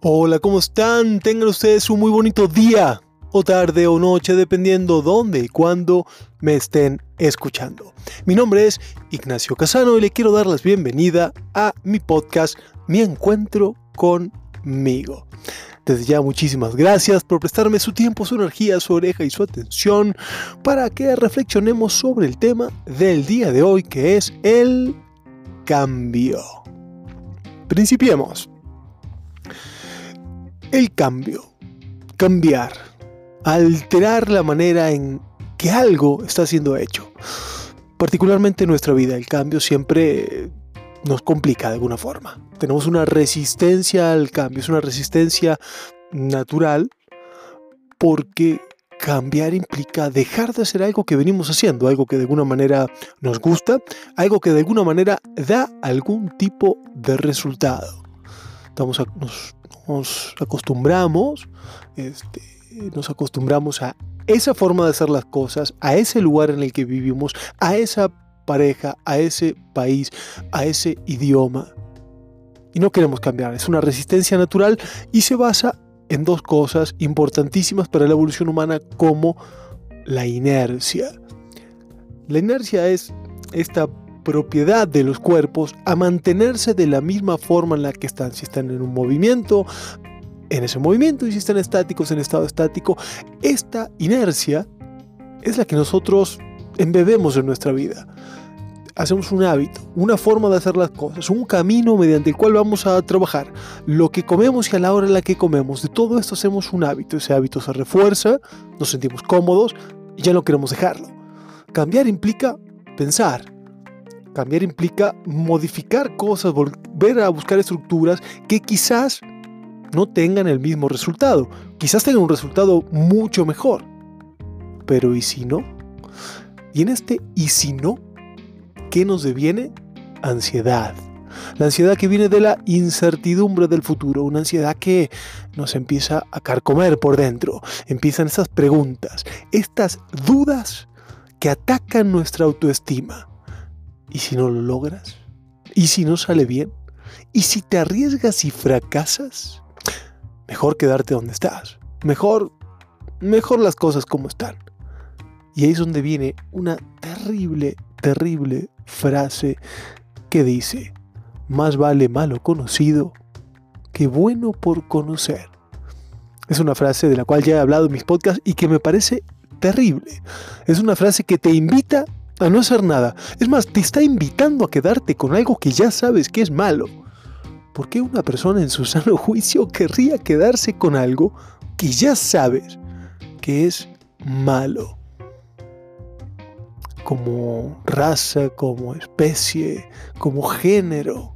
Hola, ¿cómo están? Tengan ustedes un muy bonito día o tarde o noche, dependiendo dónde y cuándo me estén escuchando. Mi nombre es Ignacio Casano y le quiero dar la bienvenida a mi podcast Mi Encuentro conmigo. Desde ya muchísimas gracias por prestarme su tiempo, su energía, su oreja y su atención para que reflexionemos sobre el tema del día de hoy que es el cambio. Principiemos. El cambio, cambiar, alterar la manera en que algo está siendo hecho. Particularmente en nuestra vida, el cambio siempre nos complica de alguna forma. Tenemos una resistencia al cambio, es una resistencia natural porque cambiar implica dejar de hacer algo que venimos haciendo, algo que de alguna manera nos gusta, algo que de alguna manera da algún tipo de resultado. Estamos nos, nos acostumbramos, este, nos acostumbramos a esa forma de hacer las cosas, a ese lugar en el que vivimos, a esa pareja, a ese país, a ese idioma. Y no queremos cambiar, es una resistencia natural y se basa en dos cosas importantísimas para la evolución humana como la inercia. La inercia es esta propiedad de los cuerpos a mantenerse de la misma forma en la que están. Si están en un movimiento, en ese movimiento, y si están estáticos, en estado estático. Esta inercia es la que nosotros embebemos en nuestra vida. Hacemos un hábito, una forma de hacer las cosas, un camino mediante el cual vamos a trabajar. Lo que comemos y a la hora en la que comemos, de todo esto hacemos un hábito. Ese hábito se refuerza, nos sentimos cómodos y ya no queremos dejarlo. Cambiar implica pensar, Cambiar implica modificar cosas, volver a buscar estructuras que quizás no tengan el mismo resultado. Quizás tengan un resultado mucho mejor. Pero ¿y si no? Y en este ¿y si no? ¿Qué nos deviene? Ansiedad. La ansiedad que viene de la incertidumbre del futuro, una ansiedad que nos empieza a carcomer por dentro. Empiezan esas preguntas, estas dudas que atacan nuestra autoestima. ¿Y si no lo logras? ¿Y si no sale bien? ¿Y si te arriesgas y fracasas? Mejor quedarte donde estás. Mejor, mejor las cosas como están. Y ahí es donde viene una terrible, terrible frase que dice, más vale malo conocido que bueno por conocer. Es una frase de la cual ya he hablado en mis podcasts y que me parece terrible. Es una frase que te invita a no hacer nada. Es más, te está invitando a quedarte con algo que ya sabes que es malo. ¿Por qué una persona en su sano juicio querría quedarse con algo que ya sabes que es malo? Como raza, como especie, como género.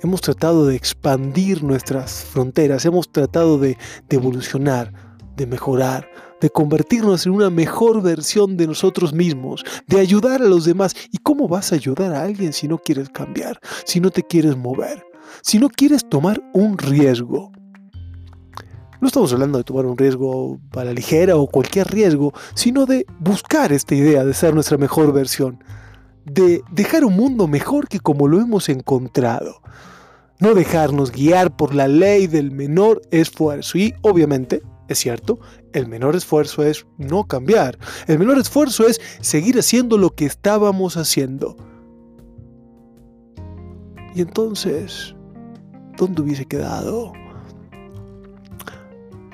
Hemos tratado de expandir nuestras fronteras, hemos tratado de, de evolucionar, de mejorar, de convertirnos en una mejor versión de nosotros mismos, de ayudar a los demás. ¿Y cómo vas a ayudar a alguien si no quieres cambiar, si no te quieres mover, si no quieres tomar un riesgo? No estamos hablando de tomar un riesgo a la ligera o cualquier riesgo, sino de buscar esta idea de ser nuestra mejor versión, de dejar un mundo mejor que como lo hemos encontrado. No dejarnos guiar por la ley del menor esfuerzo y, obviamente, es cierto, el menor esfuerzo es no cambiar. El menor esfuerzo es seguir haciendo lo que estábamos haciendo. Y entonces, ¿dónde hubiese quedado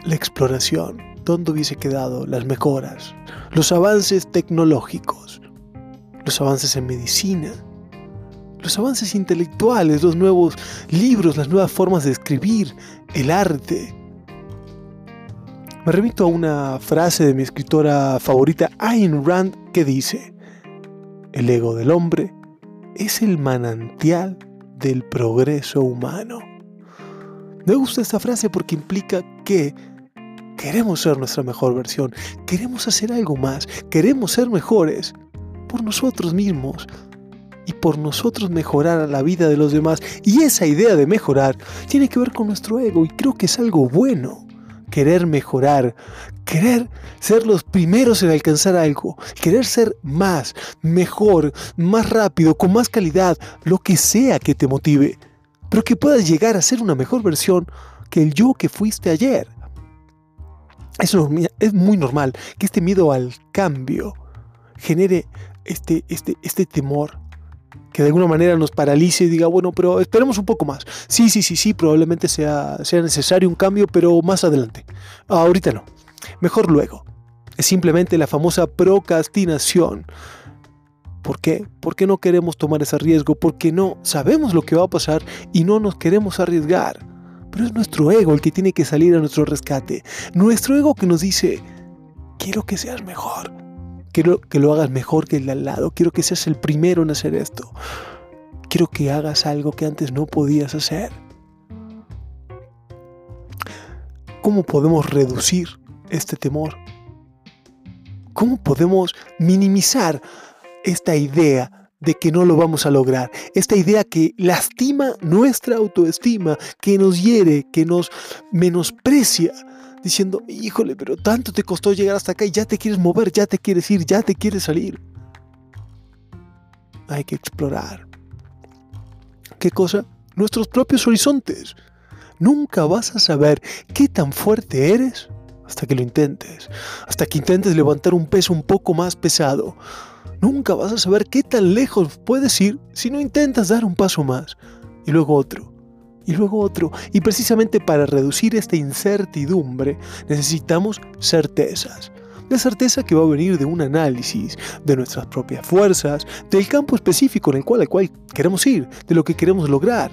la exploración? ¿Dónde hubiese quedado las mejoras? Los avances tecnológicos, los avances en medicina, los avances intelectuales, los nuevos libros, las nuevas formas de escribir, el arte me remito a una frase de mi escritora favorita, Ayn Rand, que dice, el ego del hombre es el manantial del progreso humano. Me gusta esta frase porque implica que queremos ser nuestra mejor versión, queremos hacer algo más, queremos ser mejores por nosotros mismos y por nosotros mejorar la vida de los demás. Y esa idea de mejorar tiene que ver con nuestro ego y creo que es algo bueno querer mejorar, querer ser los primeros en alcanzar algo, querer ser más, mejor, más rápido, con más calidad, lo que sea que te motive, pero que puedas llegar a ser una mejor versión que el yo que fuiste ayer. Es, es muy normal que este miedo al cambio genere este, este, este temor que de alguna manera nos paralice y diga, bueno, pero esperemos un poco más. Sí, sí, sí, sí, probablemente sea, sea necesario un cambio, pero más adelante. Ahorita no. Mejor luego. Es simplemente la famosa procrastinación. ¿Por qué? Porque no queremos tomar ese riesgo, porque no sabemos lo que va a pasar y no nos queremos arriesgar. Pero es nuestro ego el que tiene que salir a nuestro rescate. Nuestro ego que nos dice, quiero que seas mejor Quiero que lo hagas mejor que el de al lado. Quiero que seas el primero en hacer esto. Quiero que hagas algo que antes no podías hacer. ¿Cómo podemos reducir este temor? ¿Cómo podemos minimizar esta idea de que no lo vamos a lograr? Esta idea que lastima nuestra autoestima, que nos hiere, que nos menosprecia diciendo, híjole, pero tanto te costó llegar hasta acá y ya te quieres mover, ya te quieres ir, ya te quieres salir. Hay que explorar. ¿Qué cosa? Nuestros propios horizontes. Nunca vas a saber qué tan fuerte eres hasta que lo intentes, hasta que intentes levantar un peso un poco más pesado. Nunca vas a saber qué tan lejos puedes ir si no intentas dar un paso más y luego otro y luego otro. Y precisamente para reducir esta incertidumbre necesitamos certezas. La certeza que va a venir de un análisis de nuestras propias fuerzas, del campo específico en el cual, al cual queremos ir, de lo que queremos lograr.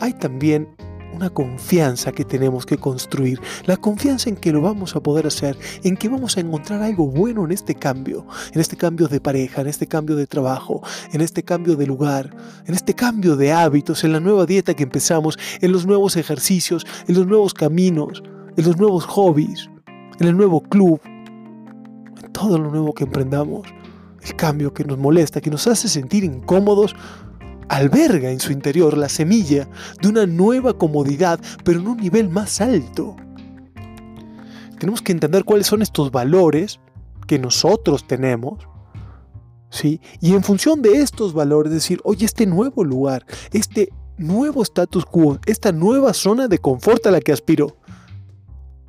Hay también una confianza que tenemos que construir, la confianza en que lo vamos a poder hacer, en que vamos a encontrar algo bueno en este cambio, en este cambio de pareja, en este cambio de trabajo, en este cambio de lugar, en este cambio de hábitos, en la nueva dieta que empezamos, en los nuevos ejercicios, en los nuevos caminos, en los nuevos hobbies, en el nuevo club, en todo lo nuevo que emprendamos, el cambio que nos molesta, que nos hace sentir incómodos, alberga en su interior la semilla de una nueva comodidad, pero en un nivel más alto. Tenemos que entender cuáles son estos valores que nosotros tenemos, ¿sí? Y en función de estos valores decir, oye, este nuevo lugar, este nuevo status quo, esta nueva zona de confort a la que aspiro,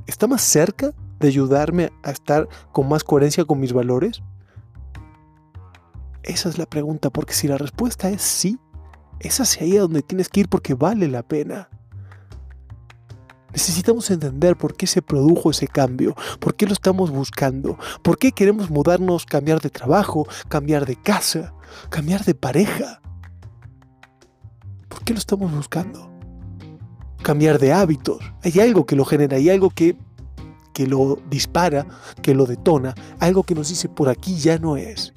¿está más cerca de ayudarme a estar con más coherencia con mis valores? Esa es la pregunta, porque si la respuesta es sí, es hacia ahí a donde tienes que ir porque vale la pena. Necesitamos entender por qué se produjo ese cambio, por qué lo estamos buscando, por qué queremos mudarnos, cambiar de trabajo, cambiar de casa, cambiar de pareja. ¿Por qué lo estamos buscando? Cambiar de hábitos. Hay algo que lo genera, hay algo que, que lo dispara, que lo detona, algo que nos dice por aquí ya no es.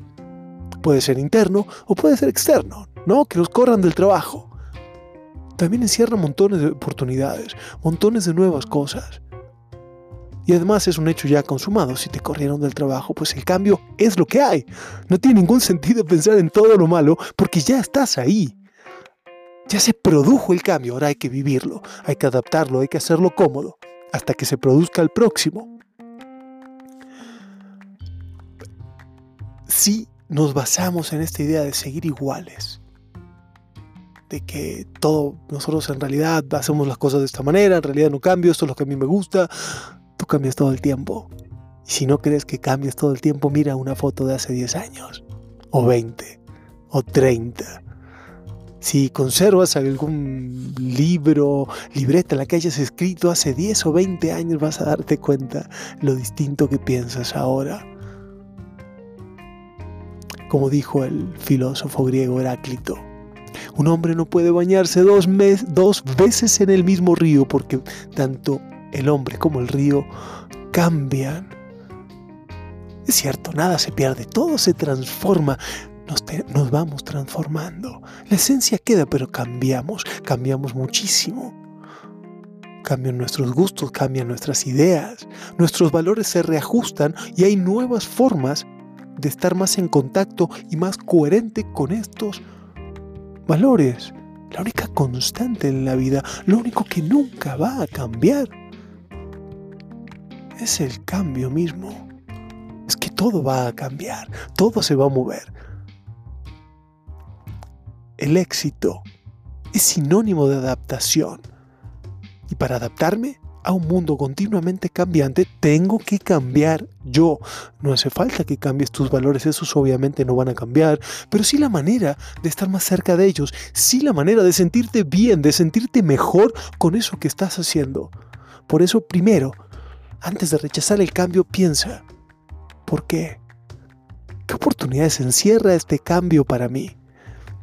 Puede ser interno o puede ser externo, ¿no? Que los corran del trabajo. También encierra montones de oportunidades, montones de nuevas cosas. Y además es un hecho ya consumado. Si te corrieron del trabajo, pues el cambio es lo que hay. No tiene ningún sentido pensar en todo lo malo porque ya estás ahí. Ya se produjo el cambio, ahora hay que vivirlo, hay que adaptarlo, hay que hacerlo cómodo, hasta que se produzca el próximo. Si nos basamos en esta idea de seguir iguales, de que todo, nosotros en realidad hacemos las cosas de esta manera, en realidad no cambio, esto es lo que a mí me gusta, tú cambias todo el tiempo. Y si no crees que cambies todo el tiempo, mira una foto de hace 10 años, o 20, o 30. Si conservas algún libro, libreta la que hayas escrito hace 10 o 20 años, vas a darte cuenta lo distinto que piensas ahora. Como dijo el filósofo griego Heráclito, un hombre no puede bañarse dos, dos veces en el mismo río porque tanto el hombre como el río cambian. Es cierto, nada se pierde, todo se transforma. Nos, nos, vamos transformando. La esencia queda, pero cambiamos, cambiamos muchísimo. Cambian nuestros gustos, cambian nuestras ideas, nuestros valores se reajustan y hay nuevas formas de estar más en contacto y más coherente con estos valores, la única constante en la vida, lo único que nunca va a cambiar, es el cambio mismo. Es que todo va a cambiar, todo se va a mover. El éxito es sinónimo de adaptación. para adaptarme a un mundo continuamente cambiante, tengo que cambiar yo. No hace falta que cambies tus valores, esos obviamente no van a cambiar, pero sí la manera de estar más cerca de ellos, sí la manera de sentirte bien, de sentirte mejor con eso que estás haciendo. Por eso, primero, antes de rechazar el cambio, piensa, ¿por qué? ¿Qué oportunidades encierra este cambio para mí?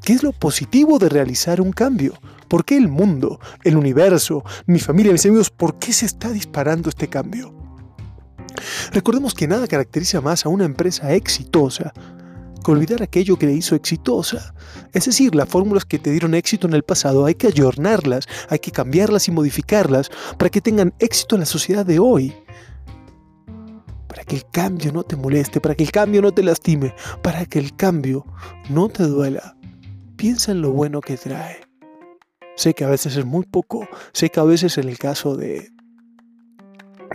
¿Qué es lo positivo de realizar un cambio? ¿Por qué el mundo, el universo, mi familia, mis amigos, por qué se está disparando este cambio? Recordemos que nada caracteriza más a una empresa exitosa que olvidar aquello que le hizo exitosa. Es decir, las fórmulas que te dieron éxito en el pasado hay que ayornarlas, hay que cambiarlas y modificarlas para que tengan éxito en la sociedad de hoy. Para que el cambio no te moleste, para que el cambio no te lastime, para que el cambio no te duela. Piensa en lo bueno que trae. Sé que a veces es muy poco, sé que a veces en el caso de,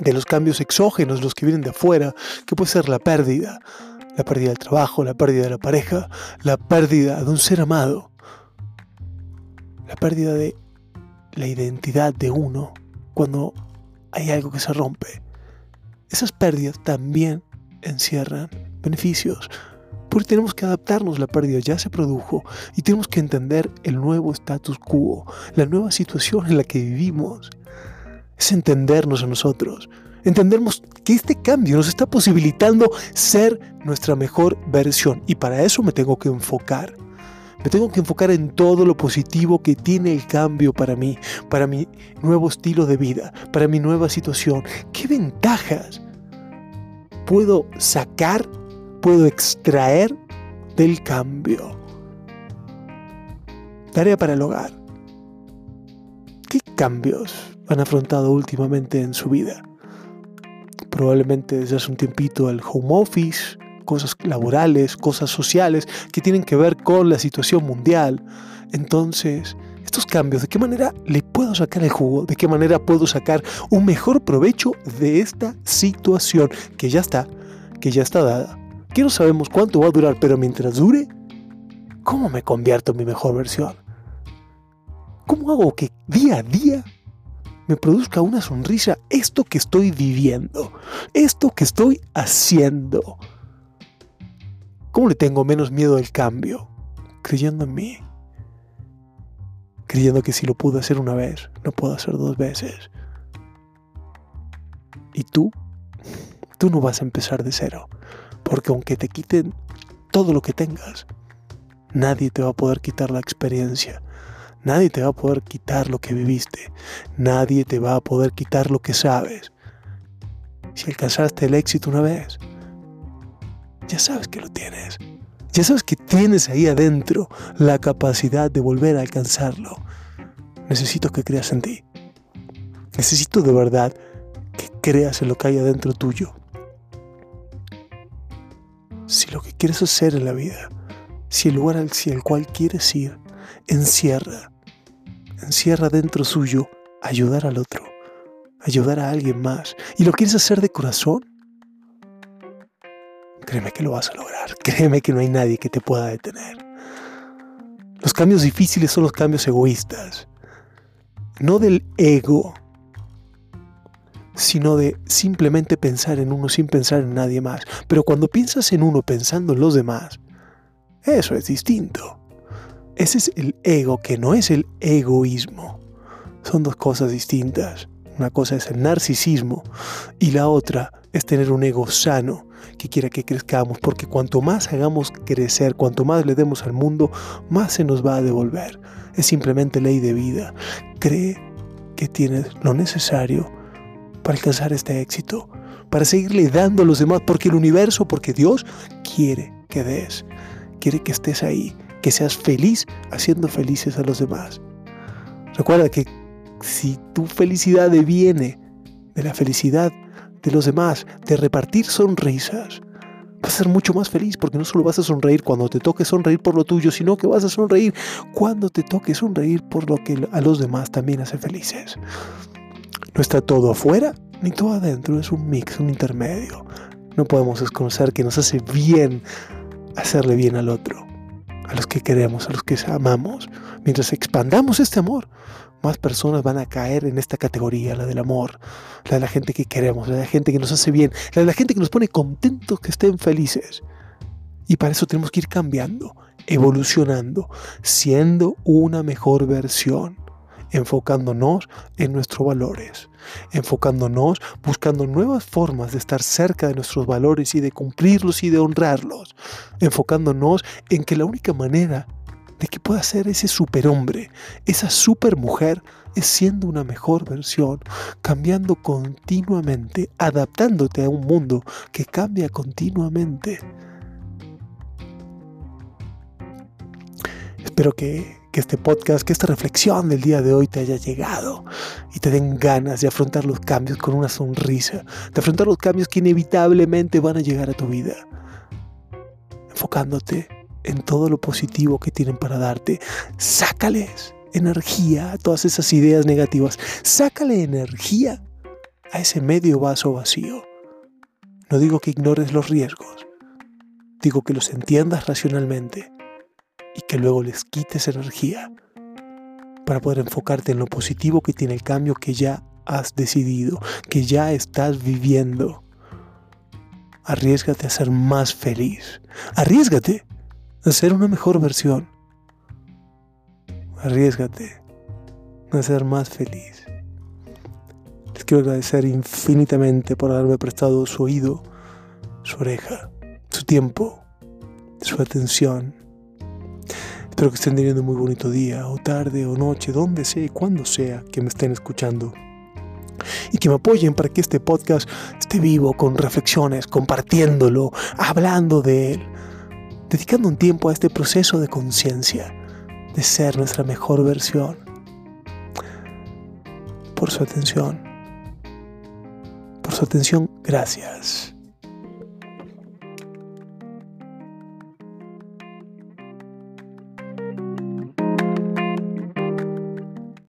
de los cambios exógenos, los que vienen de afuera, que puede ser la pérdida, la pérdida del trabajo, la pérdida de la pareja, la pérdida de un ser amado, la pérdida de la identidad de uno cuando hay algo que se rompe. Esas pérdidas también encierran beneficios, porque tenemos que adaptarnos, la pérdida ya se produjo y tenemos que entender el nuevo status quo, la nueva situación en la que vivimos. Es entendernos a nosotros, entendernos que este cambio nos está posibilitando ser nuestra mejor versión y para eso me tengo que enfocar. Me tengo que enfocar en todo lo positivo que tiene el cambio para mí, para mi nuevo estilo de vida, para mi nueva situación. ¿Qué ventajas puedo sacar puedo extraer del cambio. Tarea para el hogar. ¿Qué cambios han afrontado últimamente en su vida? Probablemente desde hace un tiempito el home office, cosas laborales, cosas sociales que tienen que ver con la situación mundial. Entonces, estos cambios, ¿de qué manera le puedo sacar el jugo? ¿De qué manera puedo sacar un mejor provecho de esta situación que ya está, que ya está dada? Que no sabemos cuánto va a durar, pero mientras dure, ¿cómo me convierto en mi mejor versión? ¿Cómo hago que día a día me produzca una sonrisa esto que estoy viviendo, esto que estoy haciendo? ¿Cómo le tengo menos miedo al cambio? Creyendo en mí. Creyendo que si lo pude hacer una vez, no puedo hacer dos veces. ¿Y tú? Tú no vas a empezar de cero. Porque aunque te quiten todo lo que tengas, nadie te va a poder quitar la experiencia. Nadie te va a poder quitar lo que viviste. Nadie te va a poder quitar lo que sabes. Si alcanzaste el éxito una vez, ya sabes que lo tienes. Ya sabes que tienes ahí adentro la capacidad de volver a alcanzarlo. Necesito que creas en ti. Necesito de verdad que creas en lo que hay adentro tuyo si lo que quieres hacer en la vida, si el lugar al, el cual quieres ir, encierra, encierra dentro suyo ayudar al otro, ayudar a alguien más, y lo quieres hacer de corazón, créeme que lo vas a lograr, créeme que no hay nadie que te pueda detener. Los cambios difíciles son los cambios egoístas, no del ego, sino de simplemente pensar en uno sin pensar en nadie más. Pero cuando piensas en uno pensando en los demás, eso es distinto. Ese es el ego que no es el egoísmo. Son dos cosas distintas. Una cosa es el narcisismo y la otra es tener un ego sano que quiera que crezcamos, porque cuanto más hagamos crecer, cuanto más le demos al mundo, más se nos va a devolver. Es simplemente ley de vida. Cree que tienes lo necesario para alcanzar este éxito, para seguirle dando a los demás, porque el universo, porque Dios quiere que des, quiere que estés ahí, que seas feliz haciendo felices a los demás. Recuerda que si tu felicidad viene de la felicidad de los demás, de repartir sonrisas, vas a ser mucho más feliz porque no solo vas a sonreír cuando te toque sonreír por lo tuyo, sino que vas a sonreír cuando te toque sonreír por lo que a los demás también hace felices. No está todo afuera ni todo adentro, es un mix, un intermedio. No podemos desconocer que nos hace bien hacerle bien al otro. a los que queremos, a los que amamos. Mientras expandamos este amor, más personas van a caer en esta categoría, la del amor, la de la gente que queremos, la de la gente que nos hace bien, la de la gente que nos pone contentos, que estén felices. Y para eso tenemos que ir cambiando, evolucionando, siendo una mejor versión, enfocándonos en nuestros valores, enfocándonos buscando nuevas formas de estar cerca de nuestros valores y de cumplirlos y de honrarlos, enfocándonos en que la única manera de que pueda ser ese superhombre, esa supermujer, es siendo una mejor versión, cambiando continuamente, adaptándote a un mundo que cambia continuamente. Espero que, que, este podcast, que esta reflexión del día de hoy te haya llegado y te den ganas de afrontar los cambios con una sonrisa, de afrontar los cambios que inevitablemente van a llegar a tu vida, enfocándote en todo lo positivo que tienen para darte. Sácales energía a todas esas ideas negativas. Sácale energía a ese medio vaso vacío. No digo que ignores los riesgos, digo que los entiendas racionalmente y que luego les quites energía para poder enfocarte en lo positivo que tiene el cambio que ya has decidido, que ya estás viviendo. Arriesgate a ser más feliz. Arriesgate a ser una mejor versión. Arriesgate a ser más feliz. Les quiero agradecer infinitamente por haberme prestado su oído, su oreja, su tiempo, su atención. Espero que estén teniendo un muy bonito día, o tarde, o noche, donde sea y cuando sea que me estén escuchando. Y que me apoyen para que este podcast esté vivo, con reflexiones, compartiéndolo, hablando de él dedicando un tiempo a este proceso de conciencia, de ser nuestra mejor versión. Por su atención. Por su atención, gracias.